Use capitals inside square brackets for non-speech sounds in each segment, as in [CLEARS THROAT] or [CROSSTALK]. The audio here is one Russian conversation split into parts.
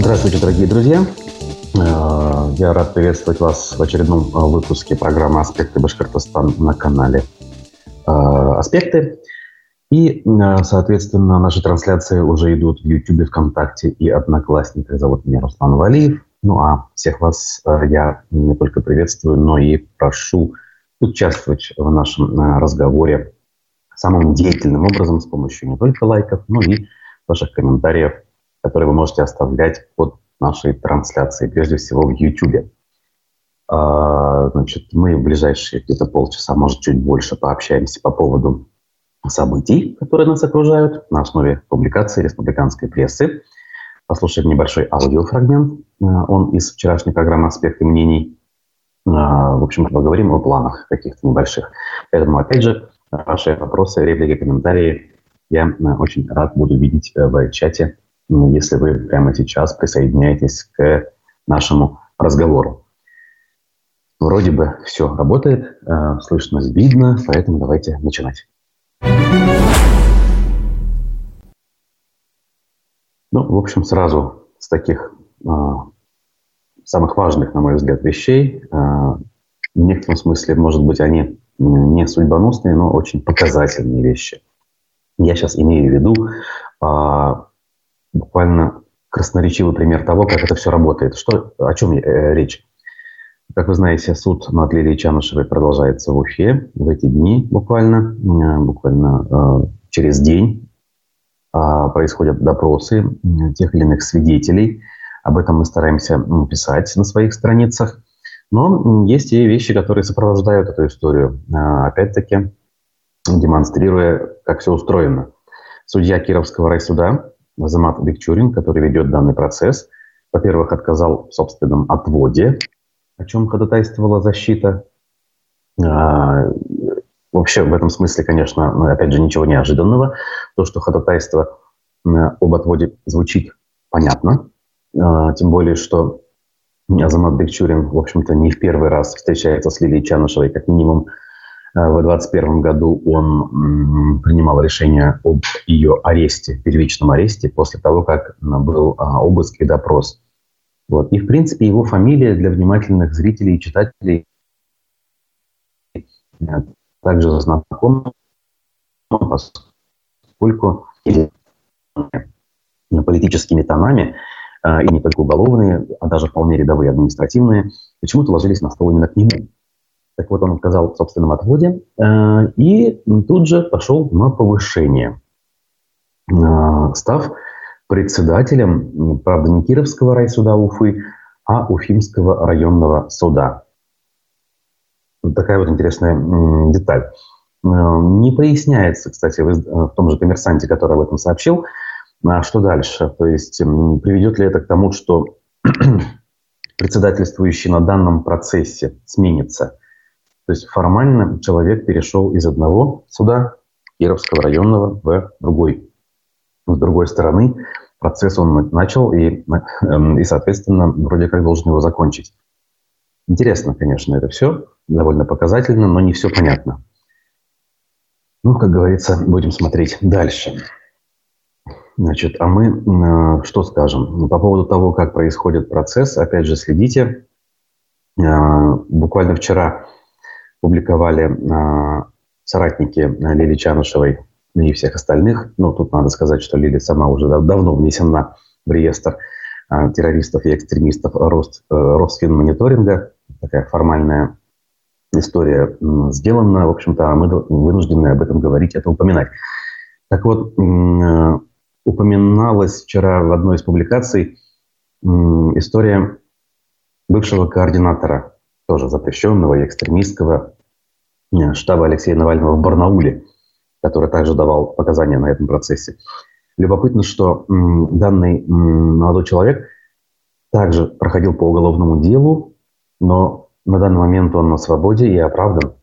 Здравствуйте, дорогие друзья. Э, я рад приветствовать вас в очередном э, выпуске программы «Аспекты Башкортостан» на канале э, «Аспекты». И, соответственно, наши трансляции уже идут в YouTube, ВКонтакте и Одноклассниках. Зовут меня Руслан Валиев. Ну а всех вас я не только приветствую, но и прошу участвовать в нашем разговоре самым деятельным образом с помощью не только лайков, но и ваших комментариев, которые вы можете оставлять под нашей трансляцией, прежде всего в YouTube. А, значит, мы в ближайшие где-то полчаса, может, чуть больше пообщаемся по поводу событий, которые нас окружают на основе публикации республиканской прессы. Послушаем небольшой аудиофрагмент. А, он из вчерашней программы «Аспекты мнений». А, в общем, поговорим о планах каких-то небольших. Поэтому, опять же, ваши вопросы, реплики, комментарии я э, очень рад буду видеть э, в чате, если вы прямо сейчас присоединяетесь к нашему разговору. Вроде бы все работает, э, слышно, видно, поэтому давайте начинать. Ну, в общем, сразу с таких самых важных, на мой взгляд, вещей, в некотором смысле, может быть, они не судьбоносные, но очень показательные вещи. Я сейчас имею в виду а, буквально красноречивый пример того, как это все работает. Что, о чем э, речь? Как вы знаете, суд над Лилией Чанышевой продолжается в Уфе в эти дни буквально, э, буквально э, через день э, происходят допросы тех или иных свидетелей. Об этом мы стараемся писать на своих страницах. Но есть и вещи, которые сопровождают эту историю. А, опять-таки, демонстрируя, как все устроено. Судья Кировского райсуда Замат Бекчурин, который ведет данный процесс, во-первых, отказал в собственном отводе, о чем ходатайствовала защита. А, вообще в этом смысле, конечно, опять же, ничего неожиданного. То, что ходатайство об отводе звучит понятно, а, тем более, что Азамат Бекчурин, в общем-то, не в первый раз встречается с Лилией Чанышевой, как минимум э, в 2021 году он принимал решение об ее аресте, первичном аресте, после того, как был а, обыск и допрос. Вот. И, в принципе, его фамилия для внимательных зрителей и читателей э, также знакома, поскольку политическими тонами и не только уголовные, а даже вполне рядовые административные, почему-то ложились на стол именно к нему. Так вот, он отказал в собственном отводе а, и тут же пошел на повышение, а, став председателем, правда, не Кировского райсуда Уфы, а Уфимского районного суда. Такая вот интересная деталь. Не поясняется, кстати, в том же коммерсанте, который об этом сообщил, а что дальше? То есть приведет ли это к тому, что [CLEARS THROAT] председательствующий на данном процессе сменится? То есть формально человек перешел из одного суда, Кировского районного, в другой. С другой стороны, процесс он начал и, эм, и, соответственно, вроде как должен его закончить. Интересно, конечно, это все, довольно показательно, но не все понятно. Ну, как говорится, будем смотреть дальше. Значит, а мы э, что скажем? По поводу того, как происходит процесс, опять же, следите. Э, буквально вчера публиковали э, соратники Лили Чанышевой и всех остальных. Ну, тут надо сказать, что Лили сама уже дав- давно внесена в реестр э, террористов и экстремистов Рост, э, Росфинмониторинга. Такая формальная история сделана. В общем-то, мы вынуждены об этом говорить, это упоминать. Так вот, э, упоминалась вчера в одной из публикаций история бывшего координатора, тоже запрещенного и экстремистского э, штаба Алексея Навального в Барнауле, который также давал показания на этом процессе. Любопытно, что данный молодой человек также проходил по уголовному делу, но на данный момент он на свободе и оправдан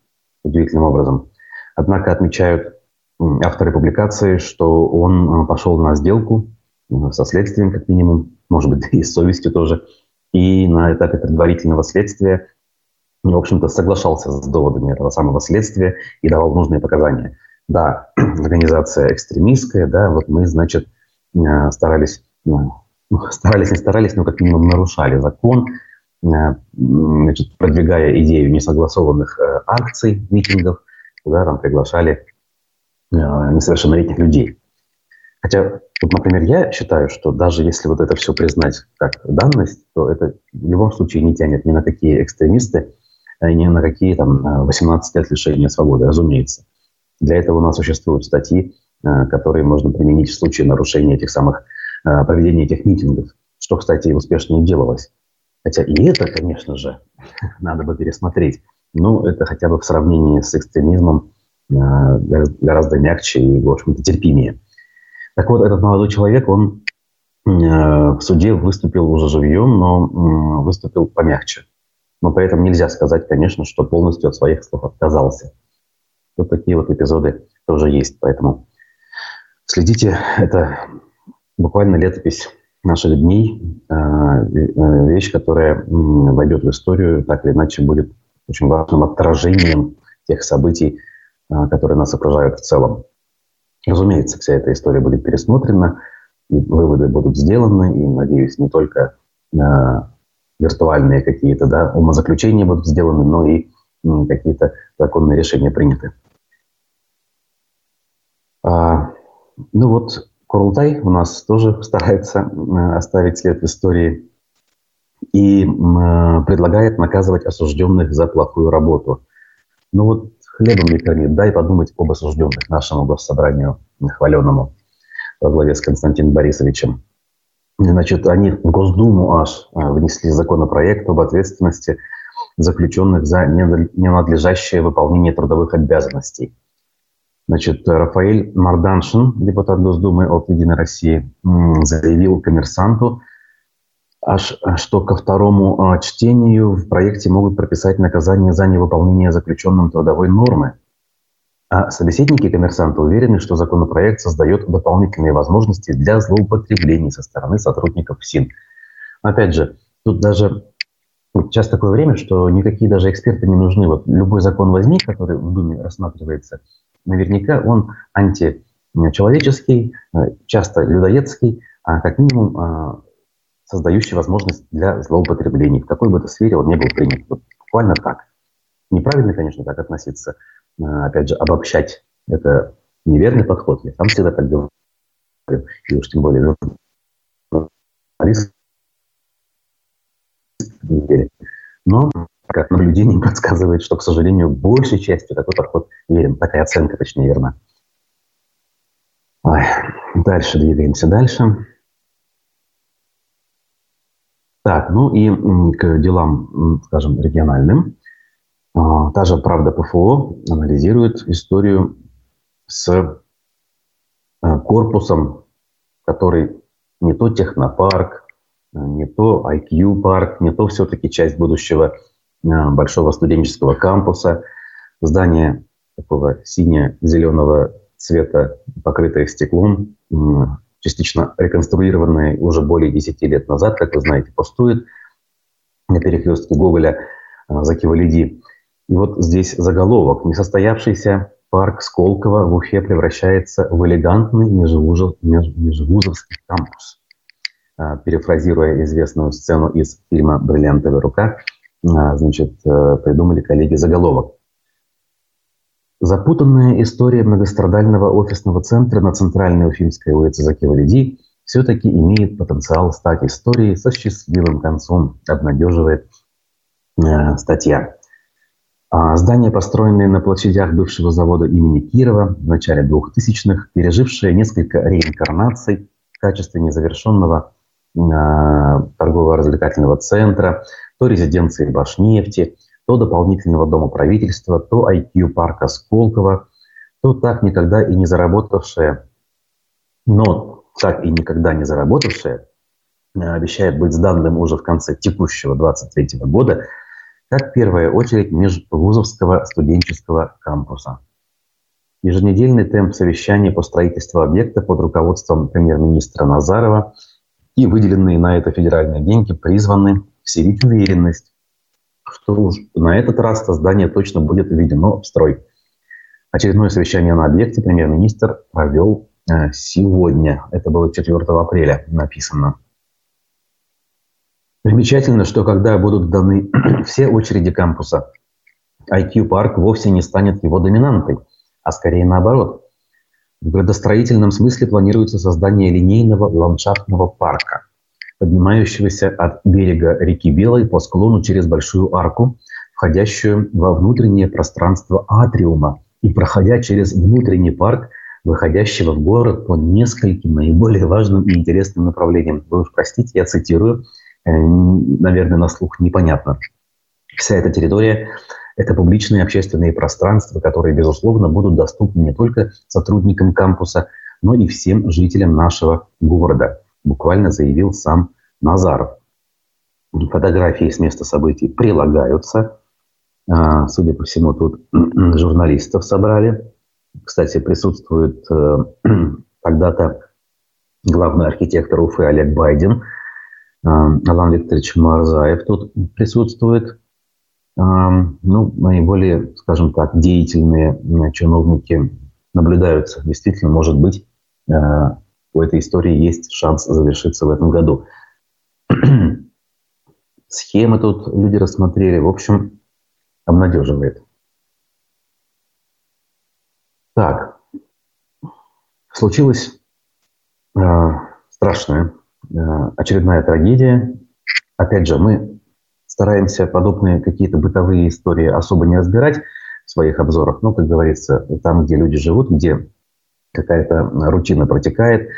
удивительным образом. Однако отмечают авторы публикации, что он э, пошел на сделку э, со следствием, как минимум, может быть, [LAUGHS] и с совестью тоже, и на этапе предварительного следствия, в общем-то, соглашался с доводами этого самого следствия и давал нужные показания. Да, [CLEARS THROAT] организация экстремистская, да, вот мы, значит, э, старались ну, [LAUGHS] старались, не старались, но как минимум нарушали закон, э, значит, продвигая идею несогласованных э, акций, митингов, куда там приглашали э, несовершеннолетних людей. Хотя, вот, например, я считаю, что даже если вот это все признать как данность, то это в любом случае не тянет ни на какие экстремисты, ни на какие там 18 лет лишения свободы, разумеется. Для этого у нас существуют статьи, которые можно применить в случае нарушения этих самых Э, проведения этих митингов, что, кстати, успешно не делалось. Хотя и это, конечно же, [LAUGHS] надо бы пересмотреть. Но это хотя бы в сравнении с экстремизмом э, гораздо мягче и, в общем-то, терпимее. Так вот, этот молодой человек, он э, в суде выступил уже живьем, но выступил помягче. Но при этом нельзя сказать, конечно, что полностью от своих слов отказался. Вот такие вот эпизоды тоже есть. Поэтому следите, это буквально летопись наших дней, а, э, вещь, которая войдет в историю, так или иначе будет очень важным отражением тех событий, а, которые нас окружают в целом. Разумеется, вся эта история будет пересмотрена, и выводы будут сделаны, и, надеюсь, не только виртуальные какие-то да, умозаключения будут сделаны, но и какие-то законные решения приняты. Ну вот, Курултай у нас тоже [LAUGHS] старается э, оставить след в истории и э, предлагает наказывать осужденных за плохую работу. Ну вот хлебом не корми, дай подумать об осужденных нашему госсобранию хваленному во главе с Константином Борисовичем. Значит, они в Госдуму аж э, внесли законопроект об ответственности заключенных за ненадлежащее выполнение трудовых обязанностей. Значит, Рафаэль Марданшин, депутат Госдумы от «Единой России», заявил коммерсанту, аж, что ко второму а, чтению в проекте могут прописать наказание за невыполнение заключенным трудовой нормы. А собеседники коммерсанта уверены, что законопроект создает дополнительные возможности для злоупотреблений со стороны сотрудников СИН. Опять же, тут даже сейчас такое время, что никакие даже эксперты не нужны. Вот любой закон возьми, который в Думе рассматривается, наверняка он античеловеческий, э, часто людоедский, а как минимум а, создающий возможность для злоупотреблений. В какой бы то сфере он не был принят. Вот буквально так. Неправильно, конечно, так относиться. А, опять же, обобщать – это неверный подход. Я сам всегда так говорю. И уж тем более журналист. Но как наблюдение подсказывает, что, к сожалению, большей частью такой подход верен. Такая оценка, точнее, верна. Ой, дальше двигаемся дальше. Так, ну и к делам, скажем, региональным. А, та же «Правда ПФО» анализирует историю с э, корпусом, который не то технопарк, не то IQ-парк, не то все-таки часть будущего Э, большого студенческого кампуса. Здание такого сине-зеленого цвета, покрытое стеклом, частично реконструированное уже более 10 лет назад, как вы знаете, пустует на перекрестке Гоголя э, за Кивалиди. И вот здесь заголовок. Несостоявшийся парк Сколково в Уфе превращается в элегантный межвузовский кампус. Э, перефразируя известную сцену из фильма «Бриллиантовая рука», а, значит, э, придумали коллеги заголовок. Запутанная история многострадального офисного центра на центральной Уфимской улице Закива-Лиди все-таки имеет потенциал стать историей со счастливым концом, обнадеживает э, статья. А здание, построенное на площадях бывшего завода имени Кирова в начале 2000-х, пережившее несколько реинкарнаций в качестве незавершенного э, торгово-развлекательного центра, то резиденции Башнефти, то дополнительного дома правительства, то IQ-парка Сколково, то так никогда и не заработавшее, но так и никогда не заработавшее, э, обещает быть сданным уже в конце текущего 23 года, как первая очередь межвузовского студенческого кампуса. Еженедельный темп совещаний по строительству объекта под руководством премьер-министра Назарова и выделенные на это федеральные деньги призваны вселить уверенность, что на этот раз здание точно будет введено в строй. Очередное совещание на объекте премьер-министр провел э, сегодня. Это было 4 апреля написано. Примечательно, что когда будут даны [CLEARS THROAT] все очереди кампуса, IQ-парк вовсе не станет его доминантой, а скорее наоборот. В градостроительном смысле планируется создание линейного ландшафтного парка, поднимающегося от берега реки Белой по склону через большую арку, входящую во внутреннее пространство атриума и проходя через внутренний парк, выходящего в город по нескольким наиболее важным и интересным направлениям. Вы уж простите, я цитирую, наверное, на слух непонятно. Вся эта территория – это публичные общественные пространства, которые, безусловно, будут доступны не только сотрудникам кампуса, но и всем жителям нашего города, буквально заявил сам Назаров. Фотографии с места событий прилагаются. А, судя по всему, тут [CLEARS THROAT] журналистов собрали. Кстати, присутствует э, [CLEARS THROAT] когда-то главный архитектор Уфы Олег Байден. Алан Викторович Марзаев тут присутствует. Ну, наиболее, скажем так, деятельные чиновники наблюдаются. Действительно, может быть, у этой истории есть шанс завершиться в этом году. [CLEARS THROAT] Схемы тут люди рассмотрели. В общем, обнадеживает. Так, случилась э, страшная э, очередная трагедия. Опять же, мы стараемся подобные какие-то бытовые истории особо не разбирать в своих обзорах. Но, как говорится, там, где люди живут, где какая-то рутина протекает,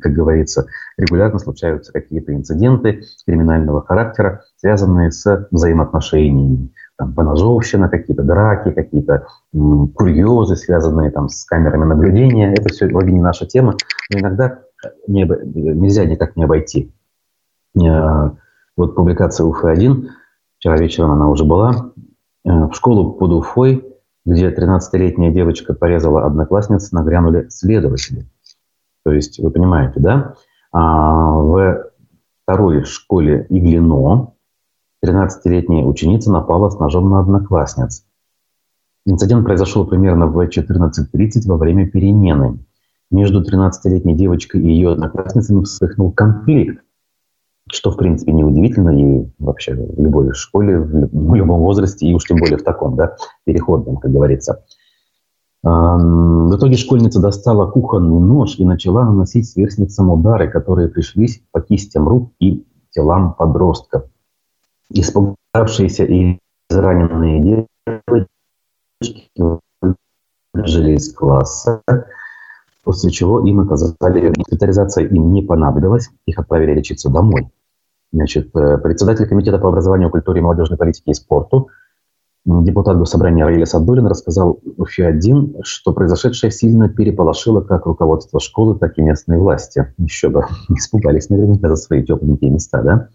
как говорится, регулярно случаются какие-то инциденты криминального характера, связанные с взаимоотношениями там, поножовщина, какие-то драки, какие-то м, курьезы, связанные там, с камерами наблюдения. Это все вроде не наша тема, но иногда не, нельзя никак не обойти. Э, вот публикация УФ-1, вчера вечером она уже была, э, в школу под Уфой, где 13-летняя девочка порезала одноклассниц, нагрянули следователи. То есть, вы понимаете, да? А в второй школе Иглино 13-летняя ученица напала с ножом на одноклассниц. Инцидент произошел примерно в 14.30 во время перемены. Между 13-летней девочкой и ее одноклассницами вспыхнул конфликт, что, в принципе, неудивительно и вообще в любой школе, в любом возрасте, и уж тем более в таком, да, переходном, как говорится. В итоге школьница достала кухонный нож и начала наносить сверстницам удары, которые пришлись по кистям рук и телам подростков. Испугавшиеся и израненные девочки выбежали из класса, после чего им оказали госпитализация им не понадобилась, их отправили лечиться домой. Значит, э, председатель комитета по образованию, культуре, молодежной политике и спорту, депутат Госсобрания Раиля Садулин рассказал УФИ-1, что произошедшее сильно переполошило как руководство школы, так и местные власти. Еще бы, [LAUGHS] испугались наверняка за свои тепленькие места, да?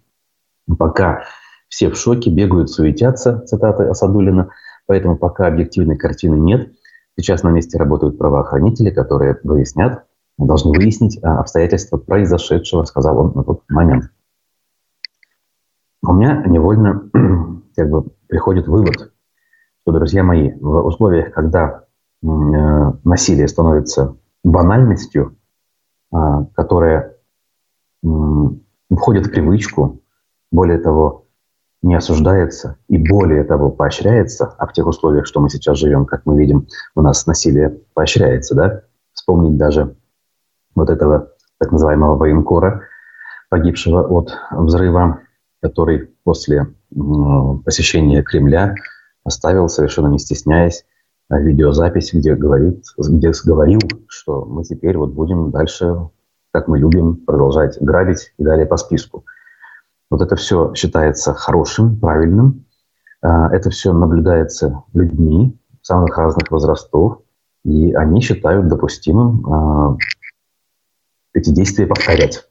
Пока все в шоке, бегают, суетятся, цитата Асадулина. Поэтому пока объективной картины нет. Сейчас на месте работают правоохранители, которые выяснят, должны выяснить а, обстоятельства произошедшего, сказал он на тот момент. У меня невольно [CLEARS THROAT] как бы приходит вывод, что, друзья мои, в условиях, когда э, насилие становится банальностью, а, которая входит в привычку, более того, не осуждается и более того поощряется, а в тех условиях, что мы сейчас живем, как мы видим, у нас насилие поощряется, да? Вспомнить даже вот этого так называемого военкора, погибшего от взрыва, который после посещения Кремля оставил, совершенно не стесняясь, видеозапись, где, говорит, где говорил, что мы теперь вот будем дальше, как мы любим, продолжать грабить и далее по списку. Вот это все считается хорошим, правильным. А, это все наблюдается людьми самых разных возрастов, и они считают допустимым а, эти действия повторять.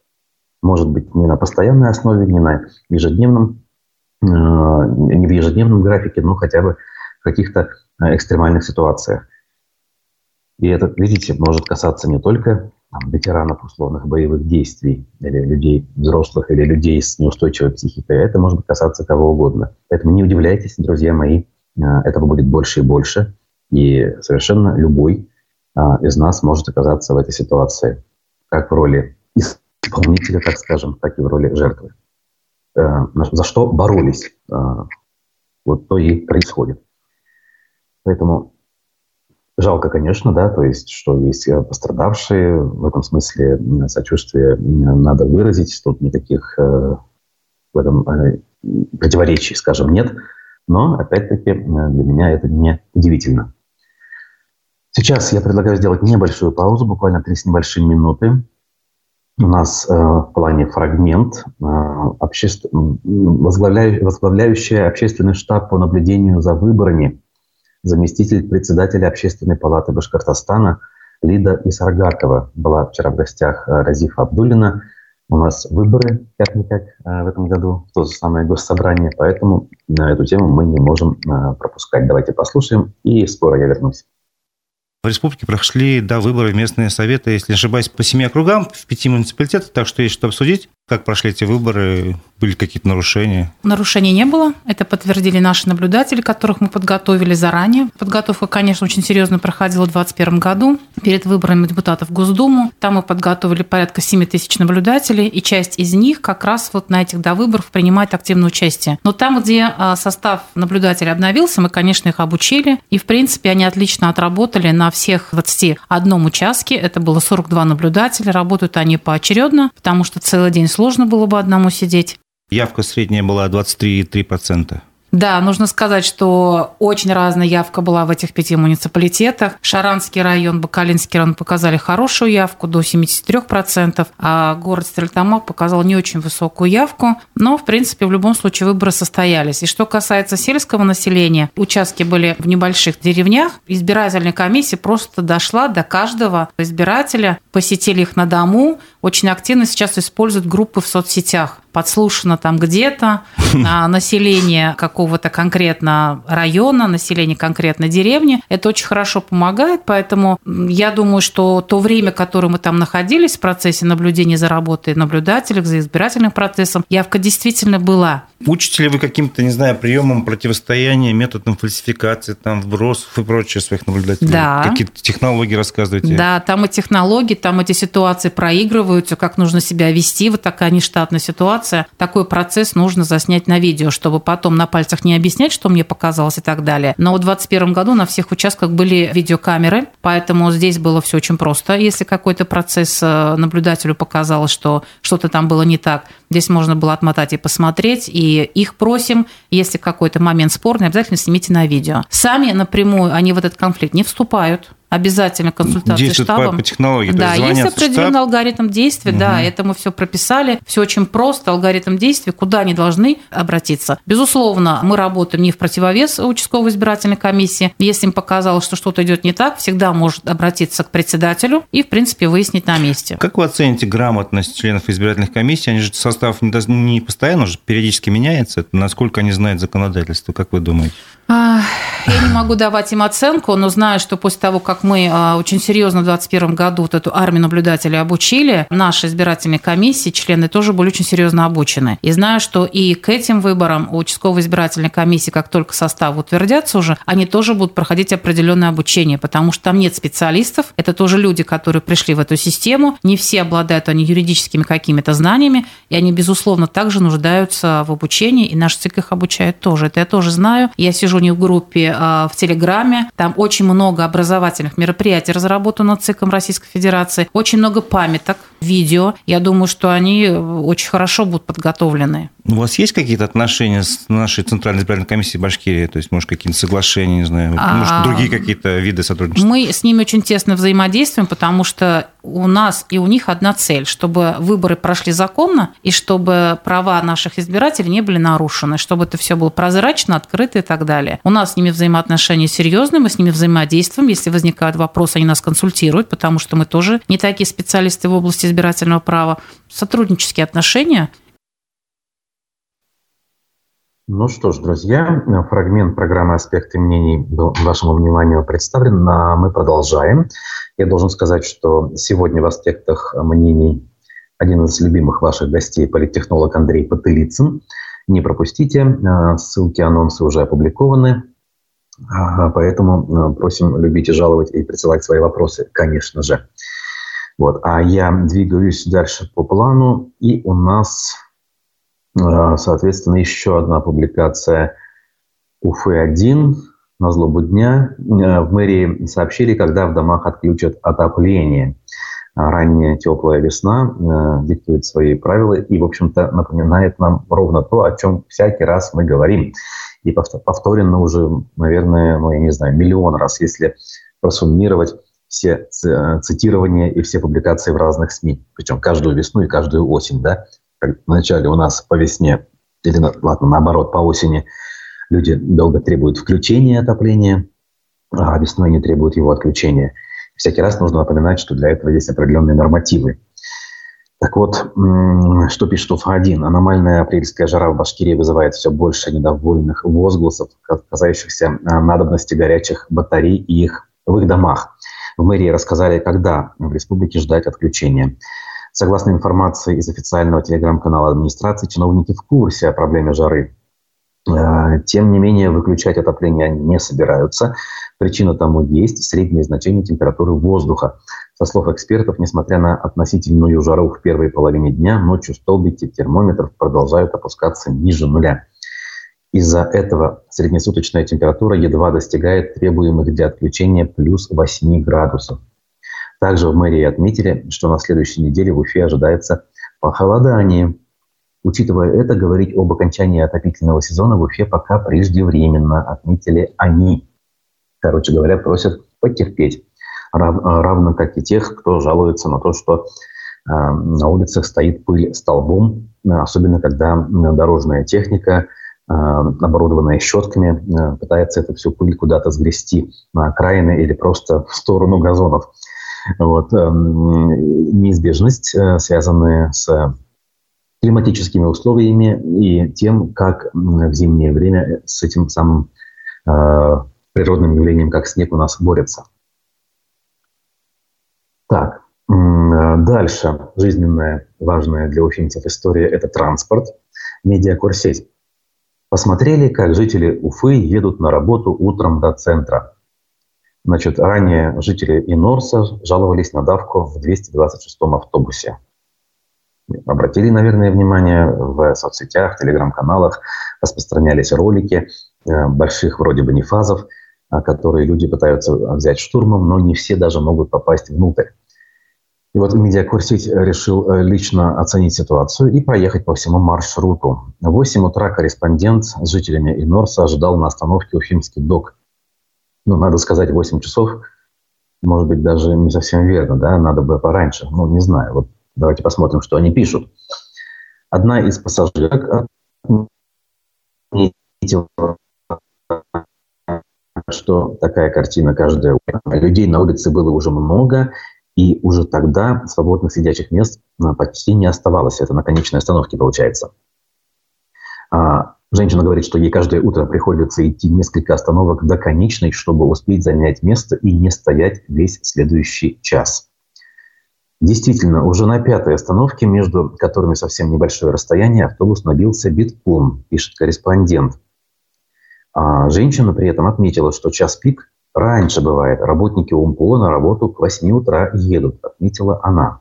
Может быть, не на постоянной основе, не на ежедневном, а, не в ежедневном графике, но хотя бы в каких-то экстремальных ситуациях. И это, видите, может касаться не только там, ветеранов условных боевых действий, или людей взрослых, или людей с неустойчивой психикой. Это может касаться кого угодно. Поэтому не удивляйтесь, друзья мои, а, этого будет больше и больше. И совершенно любой а, из нас может оказаться в этой ситуации, как в роли исполнителя, так скажем, так и в роли жертвы. за что боролись. Вот то и происходит. Поэтому жалко, конечно, да, то есть, что есть пострадавшие, в этом смысле сочувствие надо выразить, тут никаких в этом противоречий, скажем, нет. Но, опять-таки, для меня это не удивительно. Сейчас я предлагаю сделать небольшую паузу, буквально три с небольшими минуты. У нас э, в плане фрагмент, э, обществ... возглавляющий, возглавляющий общественный штаб по наблюдению за выборами, заместитель председателя Общественной палаты Башкортостана Лида Исаргатова была вчера в гостях э, Разифа Абдулина. У нас выборы, как-никак, э, в этом году, то же самое госсобрание, поэтому на эту тему мы не можем э, пропускать. Давайте послушаем, и скоро я вернусь. В республике прошли до выборы местные советы, если не ошибаюсь, по семи округам в пяти муниципалитетах, так что есть что обсудить. Как прошли эти выборы? Были какие-то нарушения? Нарушений не было. Это подтвердили наши наблюдатели, которых мы подготовили заранее. Подготовка, конечно, очень серьезно проходила в 2021 году перед выборами депутатов в Госдуму. Там мы подготовили порядка 7 тысяч наблюдателей, и часть из них как раз вот на этих довыборах принимает активное участие. Но там, где а, состав наблюдателей обновился, мы, конечно, их обучили, и, в принципе, они отлично отработали на всех 21 участке. Это было 42 наблюдателя. Работают они поочередно, потому что целый день сложно было бы одному сидеть. Явка средняя была 23,3%. Да, нужно сказать, что очень разная явка была в этих пяти муниципалитетах. Шаранский район, Бакалинский район показали хорошую явку, до 73%, а город Стрельтамак показал не очень высокую явку. Но, в принципе, в любом случае выборы состоялись. И что касается сельского населения, участки были в небольших деревнях. Избирательная комиссия просто дошла до каждого избирателя, посетили их на дому. Очень активно сейчас используют группы в соцсетях подслушано там где-то, [LAUGHS] население какого-то конкретно района, население конкретно деревни. Это очень хорошо помогает, поэтому я думаю, что то время, которое мы там находились в процессе наблюдения за работой наблюдателей, за избирательным процессом, явка действительно была. Учите ли вы каким-то, не знаю, приемам противостояния, методам фальсификации, там, вбросов и прочее своих наблюдателей? Да. Какие-то технологии рассказываете? Да, там и технологии, там эти ситуации проигрываются, как нужно себя вести, вот такая нештатная ситуация. Такой процесс нужно заснять на видео, чтобы потом на пальцах не объяснять, что мне показалось и так далее. Но в 2021 году на всех участках были видеокамеры, поэтому здесь было все очень просто. Если какой-то процесс э, наблюдателю показалось, что что-то там было не так, здесь можно было отмотать и посмотреть, и их просим, если какой-то момент спорный, обязательно снимите на видео. Сами напрямую они в этот конфликт не вступают, обязательно консультации Действует штабом. По, по технологии. Да, есть, есть определенный штаб. алгоритм действия, угу. да, это мы все прописали, все очень просто, алгоритм действия, куда они должны обратиться. Безусловно, мы работаем не в противовес участковой избирательной комиссии. Если им показалось, что что-то идет не так, всегда может обратиться к председателю и, в принципе, выяснить на месте. Как вы оцените грамотность членов избирательных комиссий? Они же состав не постоянно, уже периодически меняется. Насколько они знают законодательство, как вы думаете? А, я не могу давать им оценку, но знаю, что после того, как мы а, очень серьезно в 2021 году вот эту армию наблюдателей обучили, наши избирательные комиссии, члены тоже были очень серьезно обучены. И знаю, что и к этим выборам у участковой избирательной комиссии, как только состав утвердятся уже, они тоже будут проходить определенное обучение, потому что там нет специалистов, это тоже люди, которые пришли в эту систему, не все обладают они юридическими какими-то знаниями, и они, безусловно, также нуждаются в обучении, и наш ЦИК их обучает тоже. Это я тоже знаю. Я сижу в группе, а в Телеграме. Там очень много образовательных мероприятий разработано ЦИКом Российской Федерации. Очень много памяток, видео. Я думаю, что они очень хорошо будут подготовлены. У вас есть какие-то отношения с нашей Центральной избирательной комиссией Башкирии? То есть, может, какие-то соглашения, не знаю, а, может, другие какие-то виды сотрудничества? Мы с ними очень тесно взаимодействуем, потому что у нас и у них одна цель, чтобы выборы прошли законно и чтобы права наших избирателей не были нарушены, чтобы это все было прозрачно, открыто и так далее. У нас с ними взаимоотношения серьезные, мы с ними взаимодействуем. Если возникают вопросы, они нас консультируют, потому что мы тоже не такие специалисты в области избирательного права. Сотруднические отношения ну что ж, друзья, фрагмент программы «Аспекты мнений» был вашему вниманию представлен, а мы продолжаем. Я должен сказать, что сегодня в «Аспектах мнений» один из любимых ваших гостей, политтехнолог Андрей Потылицын. Не пропустите, а, ссылки, анонсы уже опубликованы, а, поэтому а, просим любить и жаловать и присылать свои вопросы, конечно же. Вот. А я двигаюсь дальше по плану, и у нас Соответственно, еще одна публикация Уфы-1 на злобу дня. В мэрии сообщили, когда в домах отключат отопление. Ранняя теплая весна диктует свои правила и, в общем-то, напоминает нам ровно то, о чем всякий раз мы говорим. И повторено уже, наверное, ну, я не знаю, миллион раз, если просуммировать все цитирования и все публикации в разных СМИ. Причем каждую весну и каждую осень, да. Вначале у нас по весне, или ладно, наоборот, по осени люди долго требуют включения отопления, а весной не требуют его отключения. Всякий раз нужно напоминать, что для этого есть определенные нормативы. Так вот, что пишет УФА-1? Аномальная апрельская жара в Башкирии вызывает все больше недовольных возгласов, касающихся а, надобности горячих батарей и их в их домах. В мэрии рассказали, когда в республике ждать отключения. Согласно информации из официального телеграм-канала администрации, чиновники в курсе о проблеме жары. Э, тем не менее, выключать отопление они не собираются. Причина тому есть среднее значение температуры воздуха. Со слов экспертов, несмотря на относительную жару в первой половине дня, ночью столбики термометров продолжают опускаться ниже нуля. Из-за этого среднесуточная температура едва достигает требуемых для отключения плюс 8 градусов. Также в мэрии отметили, что на следующей неделе в Уфе ожидается похолодание. Учитывая это, говорить об окончании отопительного сезона в Уфе пока преждевременно, отметили они. Короче говоря, просят потерпеть. Рав, равно как и тех, кто жалуется на то, что э, на улицах стоит пыль столбом, особенно когда дорожная техника – Э, оборудованная щетками, э, пытается эту всю пыль куда-то сгрести на окраины или просто в сторону газонов. Вот. Эм, неизбежность, э, связанная с климатическими условиями и тем, как в зимнее время с этим самым природным явлением, как снег у нас борется. Так, дальше жизненная, важная для уфимцев история – это транспорт, медиакурсеть. Посмотрели, как жители Уфы едут на работу утром до центра. Значит, ранее жители Инорса жаловались на давку в 226-м автобусе. Обратили, наверное, внимание, в соцсетях, телеграм-каналах распространялись ролики э, больших вроде бы нефазов, которые люди пытаются взять штурмом, но не все даже могут попасть внутрь. И вот медиакурсить решил э, лично оценить ситуацию и проехать по всему маршруту. В 8 утра корреспондент с жителями Инорса ожидал на остановке Уфимский док. Ну, надо сказать, 8 часов, может быть, даже не совсем верно, да, надо бы пораньше. Ну, не знаю. Вот давайте посмотрим, что они пишут. Одна из пассажирок что такая картина каждое утро. Людей на улице было уже много, и уже тогда свободных сидячих мест а, почти не оставалось. Это на конечной остановке получается. А, женщина говорит, что ей каждое утро приходится идти несколько остановок до конечной, чтобы успеть занять место и не стоять весь следующий час. Действительно, уже на пятой остановке, между которыми совсем небольшое расстояние, автобус набился битком, пишет корреспондент. А женщина при этом отметила, что час пик Раньше бывает, работники УМПО на работу к 8 утра едут, отметила она.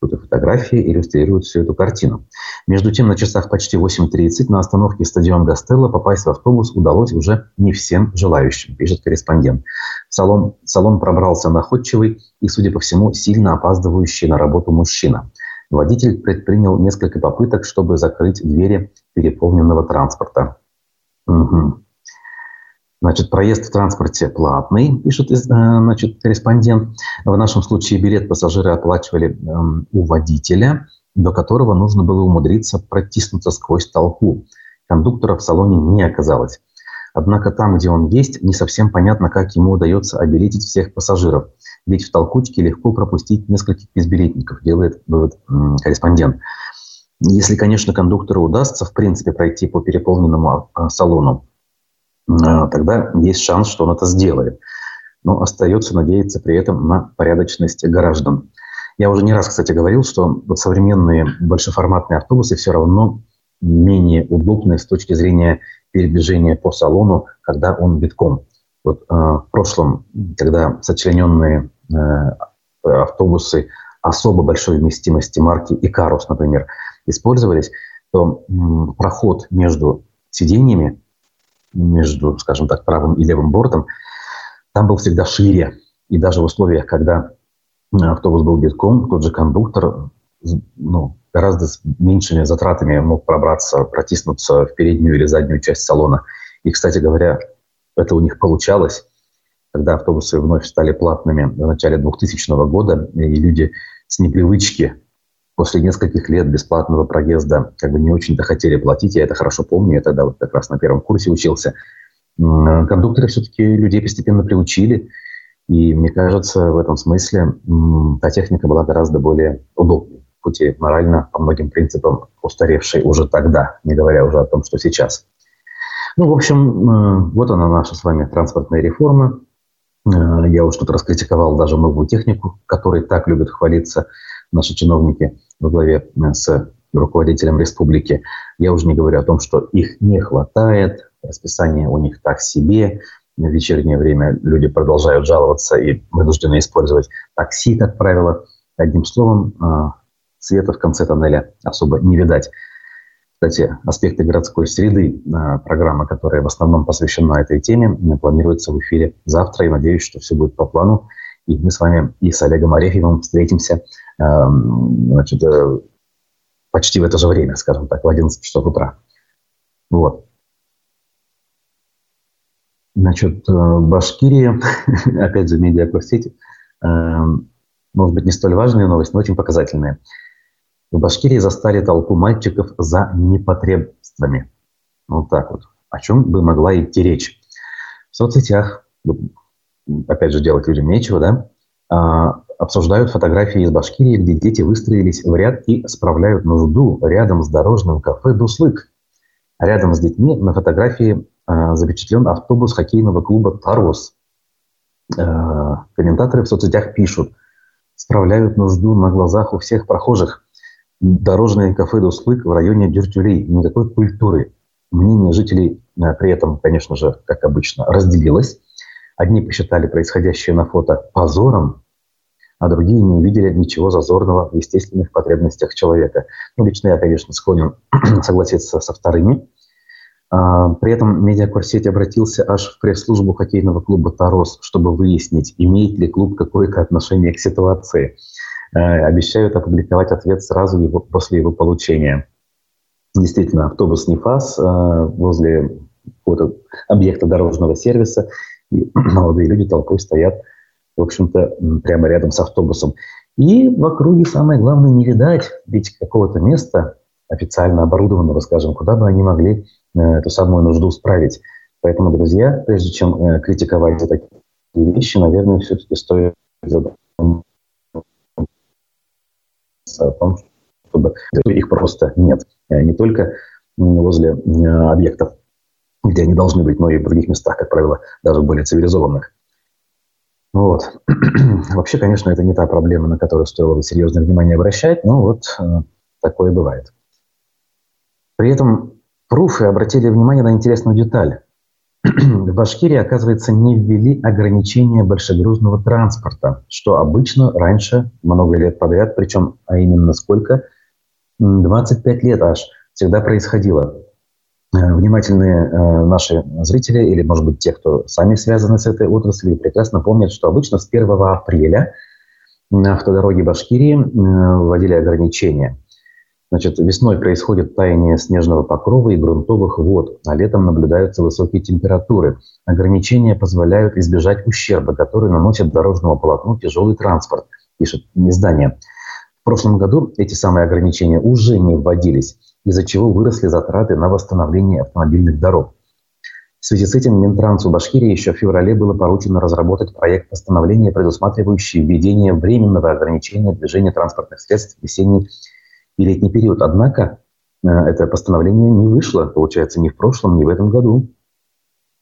Тут и фотографии иллюстрируют всю эту картину. Между тем, на часах почти 8.30 на остановке стадион Гастелло попасть в автобус удалось уже не всем желающим, пишет корреспондент. Салон, салон пробрался находчивый и, судя по всему, сильно опаздывающий на работу мужчина. Водитель предпринял несколько попыток, чтобы закрыть двери переполненного транспорта. Угу. Значит, проезд в транспорте платный, пишет э, значит, корреспондент. В нашем случае билет пассажиры оплачивали эм, у водителя, до которого нужно было умудриться протиснуться сквозь толпу. Кондуктора в салоне не оказалось. Однако там, где он есть, не совсем понятно, как ему удается обилетить всех пассажиров. Ведь в толкучке легко пропустить нескольких безбилетников, делает вывод корреспондент. Если, конечно, кондуктору удастся, в принципе, пройти по переполненному а, салону, тогда есть шанс, что он это сделает. Но остается надеяться при этом на порядочность граждан. Я уже не раз, кстати, говорил, что вот современные большеформатные автобусы все равно менее удобны с точки зрения передвижения по салону, когда он битком. Вот э, в прошлом, когда сочлененные э, автобусы особо большой вместимости марки Икарус, например, использовались, то проход между сиденьями, между, скажем так, правым и левым бортом, там был всегда шире. И даже в условиях, когда автобус был битком, тот же кондуктор ну, гораздо с меньшими затратами мог пробраться, протиснуться в переднюю или заднюю часть салона. И, кстати говоря, это у них получалось, когда автобусы вновь стали платными в начале 2000 года, и люди с непривычки после нескольких лет бесплатного проезда как бы не очень-то хотели платить. Я это хорошо помню, я тогда вот как раз на первом курсе учился. Кондукторы все-таки людей постепенно приучили, и мне кажется, в этом смысле та техника была гораздо более удобной, хоть и морально по многим принципам устаревшей уже тогда, не говоря уже о том, что сейчас. Ну, в общем, э, вот она наша с вами транспортная реформа. Э, я уж тут раскритиковал даже новую технику, которой так любят хвалиться наши чиновники во главе э, с руководителем республики. Я уже не говорю о том, что их не хватает, расписание у них так себе, в вечернее время люди продолжают жаловаться и вынуждены использовать такси, как правило. Одним словом, э, света в конце тоннеля особо не видать. Кстати, аспекты городской среды, программа, которая в основном посвящена этой теме, планируется в эфире завтра. И надеюсь, что все будет по плану. И мы с вами и с Олегом Арефьевым встретимся значит, э, почти в это же время, скажем так, в 11 часов утра. Вот. Значит, э, Башкирия, [LAUGHS] опять же, медиакурсети, эм, может быть, не столь важная новость, но очень показательная. В Башкирии застали толпу мальчиков за непотребствами. Вот так вот. О чем бы могла идти речь? В соцсетях, опять же, делать людям нечего, да, а, обсуждают фотографии из Башкирии, где дети выстроились в ряд и справляют нужду рядом с дорожным кафе «Дуслык». Рядом с детьми на фотографии а, запечатлен автобус хоккейного клуба «Тарос». А, комментаторы в соцсетях пишут, справляют нужду на глазах у всех прохожих. Дорожное кафе «Дуслык» в районе Дюртюлей. Никакой культуры. Мнение жителей при этом, конечно же, как обычно, разделилось. Одни посчитали происходящее на фото позором, а другие не увидели ничего зазорного в естественных потребностях человека. Ну, лично я, конечно, склонен [CLEARS THROAT] согласиться со вторыми. А, при этом медиакурсеть обратился аж в пресс-службу хоккейного клуба «Тарос», чтобы выяснить, имеет ли клуб какое-то отношение к ситуации. А, обещают опубликовать ответ сразу его, после его получения. Действительно, автобус «Нефас» а, возле объекта дорожного сервиса, и [CLEARS THROAT] молодые люди толпой стоят в общем-то, прямо рядом с автобусом. И в округе самое главное не видать ведь какого-то места официально оборудованного, скажем, куда бы они могли э, эту самую нужду справить. Поэтому, друзья, прежде чем э, критиковать за такие вещи, наверное, все-таки стоит задуматься о том, чтобы их просто нет. Э, не только возле объектов, где они должны быть, но и в других местах, как правило, даже более цивилизованных. Вот. [CLEARS THROAT] Вообще, конечно, это не та проблема, на которую стоило бы серьезное внимание обращать, но вот э, такое бывает. При этом пруфы обратили внимание на интересную деталь. [CLEARS THROAT] В Башкирии, оказывается, не ввели ограничения большегрузного транспорта, что обычно раньше, много лет подряд, причем, а именно сколько? 25 лет аж всегда происходило. Э, внимательные э, наши зрители или, может быть, те, кто сами связаны с этой отраслью, прекрасно помнят, что обычно с 1 апреля на автодороге Башкирии э, вводили ограничения. Значит, весной происходит таяние снежного покрова и грунтовых вод, а летом наблюдаются высокие температуры. Ограничения позволяют избежать ущерба, который наносит дорожному полотну тяжелый транспорт, пишет издание. В прошлом году эти самые ограничения уже не вводились из-за чего выросли затраты на восстановление автомобильных дорог. В связи с этим Минтрансу Башкирии еще в феврале было поручено разработать проект постановления, предусматривающий введение временного ограничения движения транспортных средств в весенний и летний период. Однако э, это постановление не вышло, получается, ни в прошлом, ни в этом году.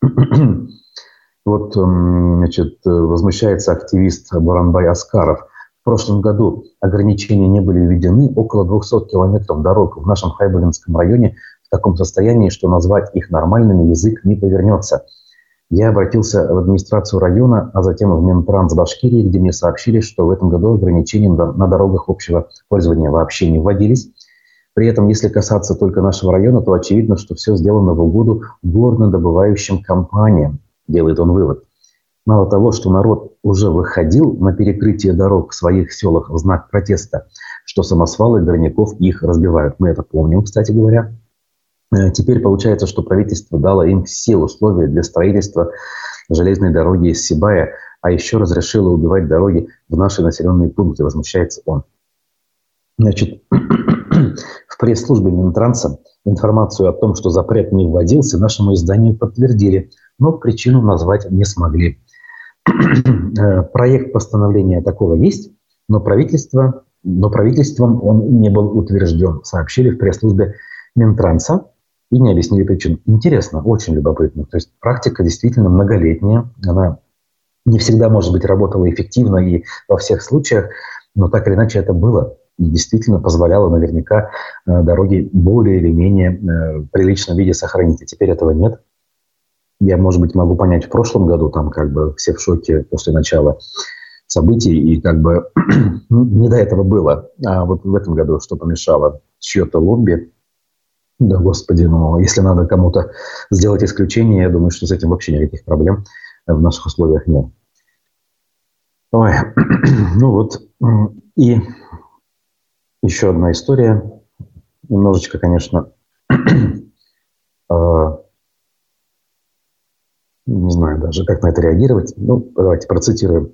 [CLEARS THROAT] Вот, значит, возмущается активист Буранбай Аскаров – прошлом году ограничения не были введены, около 200 километров дорог в нашем Хайбулинском районе в таком состоянии, что назвать их нормальными язык не повернется. Я обратился в администрацию района, а затем в Минтранс Башкирии, где мне сообщили, что в этом году ограничения на дорогах общего пользования вообще не вводились. При этом, если касаться только нашего района, то очевидно, что все сделано в угоду горнодобывающим компаниям, делает он вывод. Мало того, что народ уже выходил на перекрытие дорог в своих селах в знак протеста, что самосвалы горняков их разбивают. Мы это помним, кстати говоря. Э, теперь получается, что правительство дало им все условия для строительства железной дороги из Сибая, а еще разрешило убивать дороги в наши населенные пункты, возмущается он. Значит, [CLEARS THROAT] в пресс-службе Минтранса информацию о том, что запрет не вводился, нашему изданию подтвердили, но причину назвать не смогли. [CLEARS THROAT] Э, проект постановления такого есть, но, правительство, но правительством он не был утвержден, сообщили в пресс-службе Минтранса и не объяснили причин. Интересно, очень любопытно. То есть практика действительно многолетняя, она не всегда, может быть, работала эффективно и во всех случаях, но так или иначе это было и действительно позволяло наверняка э, дороги более или менее э, приличном виде сохранить. А теперь этого нет. Я, может быть, могу понять, в прошлом году там как бы все в шоке после начала событий, и как бы [CLEARS THROAT] ну, не до этого было. А вот в этом году что помешало? Чье-то лобби. Да, господи, ну, если надо кому-то сделать исключение, я думаю, что с этим вообще никаких проблем в наших условиях нет. Ой, [CLEARS THROAT] ну вот, и еще одна история, немножечко, конечно, [CLEARS THROAT] а, не знаю даже, как на это реагировать. Ну, давайте процитируем.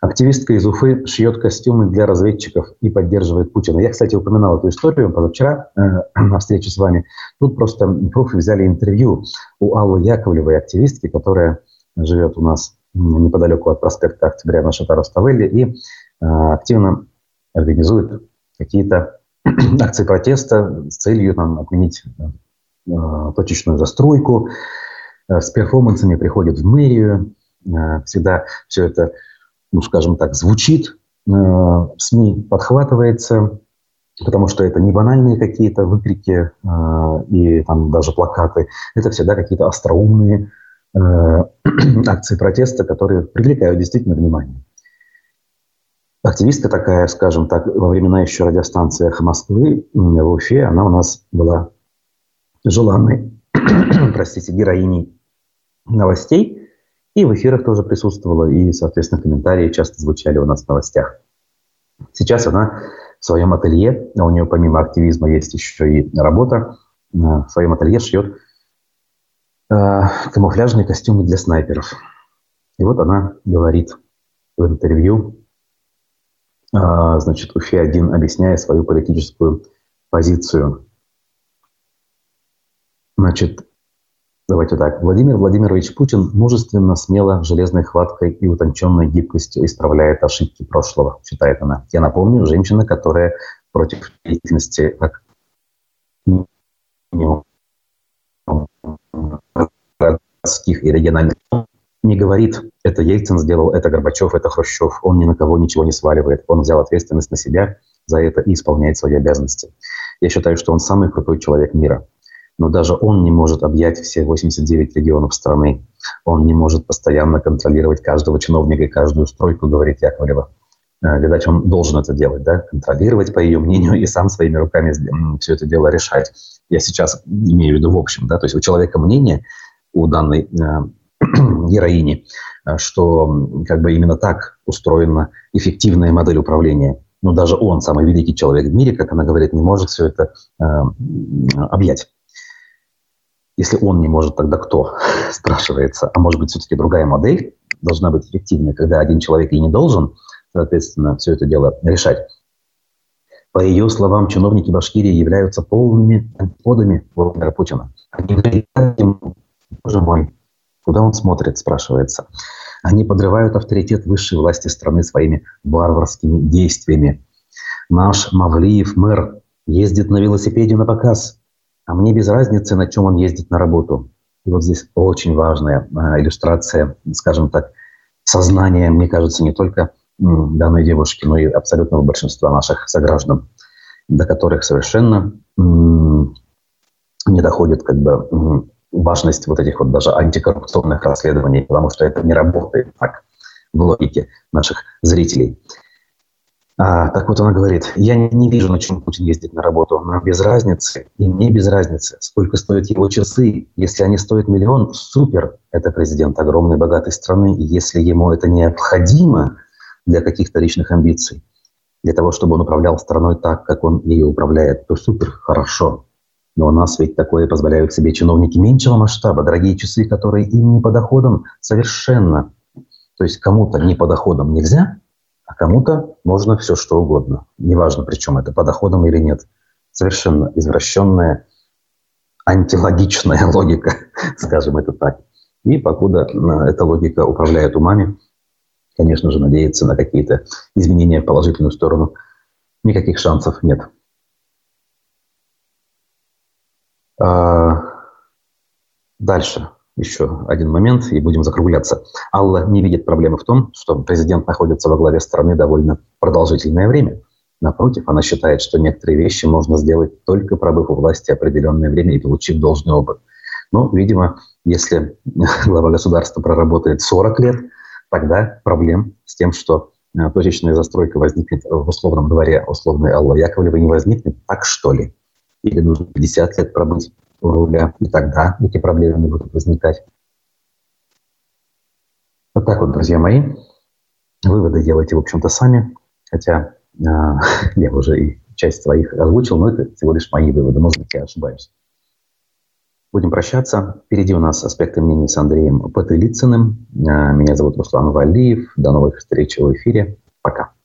Активистка из Уфы шьет костюмы для разведчиков и поддерживает Путина. Я, кстати, упоминал эту историю позавчера э, [CLEARS THROAT] на встрече с вами. Тут просто профи взяли интервью у Аллы Яковлевой, активистки, которая живет у нас неподалеку от проспекта Октября на Шатароставелле и э, активно организует какие-то [CLEARS THROAT] акции протеста с целью там, отменить э, точечную застройку, э, с перформансами приходит в мэрию, э, всегда все это, ну, скажем так, звучит, э, СМИ подхватывается, потому что это не банальные какие-то выкрики э, и там даже плакаты, это всегда какие-то остроумные э, [CLEARS THROAT] акции протеста, которые привлекают действительно внимание. Активистка такая, скажем так, во времена еще радиостанции «Эхо Москвы» в Уфе, она у нас была желанной, [CLEARS THROAT] простите, героиней новостей, и в эфирах тоже присутствовала, и, соответственно, комментарии часто звучали у нас в новостях. Сейчас она в своем ателье, а у нее помимо активизма есть еще и работа, в своем ателье шьет э, камуфляжные костюмы для снайперов. И вот она говорит в интервью, э, значит, Уфе-1, объясняя свою политическую позицию. Значит, давайте так. Владимир Владимирович Путин мужественно, смело, железной хваткой и утонченной гибкостью исправляет ошибки прошлого, считает она. Я напомню, женщина, которая против деятельности как городских и региональных не говорит, это Ельцин сделал, это Горбачев, это Хрущев. Он ни на кого ничего не сваливает. Он взял ответственность на себя за это и исполняет свои обязанности. Я считаю, что он самый крутой человек мира. Но даже он не может объять все 89 регионов страны. Он не может постоянно контролировать каждого чиновника и каждую стройку, говорит Яковлева. Э, видать, он должен это делать, да, контролировать, по ее мнению, и сам своими руками все это дело решать. Я сейчас имею в виду в общем, да, то есть у человека мнение у данной э, [CLEARS THROAT] героини, э, что как бы именно так устроена эффективная модель управления. Но даже он, самый великий человек в мире, как она говорит, не может все это э, объять. Если он не может, тогда кто? [LAUGHS] Спрашивается. А может быть, все-таки другая модель должна быть эффективной, когда один человек и не должен, соответственно, все это дело решать. По ее словам, чиновники Башкирии являются полными антиподами Владимира Путина. Они боже мой, Куда он смотрит, спрашивается. Они подрывают авторитет высшей власти страны своими варварскими действиями. Наш Мавлиев, мэр, ездит на велосипеде на показ, а мне без разницы, на чем он ездит на работу. И вот здесь очень важная а, иллюстрация, скажем так, сознания, мне кажется, не только данной девушки, но и абсолютного большинства наших сограждан, до которых совершенно не доходит как бы важность вот этих вот даже антикоррупционных расследований, потому что это не работает так в логике наших зрителей. А, так вот она говорит, я не, не вижу, на чем Путин ездит на работу. Нам без разницы, и мне без разницы, сколько стоят его часы. Если они стоят миллион, супер, это президент огромной богатой страны. И если ему это необходимо для каких-то личных амбиций, для того, чтобы он управлял страной так, как он ее управляет, то супер, хорошо. Но у нас ведь такое позволяют себе чиновники меньшего масштаба, дорогие часы, которые им не по доходам совершенно. То есть кому-то не по доходам нельзя, кому-то можно все что угодно. Неважно, причем это по доходам или нет. Совершенно извращенная, антилогичная [LAUGHS] логика, скажем это так. И покуда э, эта логика управляет умами, конечно же, надеяться на какие-то изменения в положительную сторону никаких шансов нет. А, дальше еще один момент, и будем закругляться. Алла не видит проблемы в том, что президент находится во главе страны довольно продолжительное время. Напротив, она считает, что некоторые вещи можно сделать только пробыв у власти определенное время и получив должный опыт. Но, видимо, если [LAUGHS] глава государства проработает 40 лет, тогда проблем с тем, что э, точечная застройка возникнет в условном дворе условной Аллы Яковлевой не возникнет, так что ли? Или нужно 50 лет пробыть у руля, и тогда эти проблемы не будут возникать. Вот так вот, друзья мои. Выводы делайте, в общем-то, сами. Хотя э, [LAUGHS] я уже и часть своих озвучил, но это всего лишь мои выводы. Может быть, я ошибаюсь. Будем прощаться. Впереди у нас аспекты мнений с Андреем Патрилицыным. Меня зовут Руслан Валиев. До новых встреч в эфире. Пока.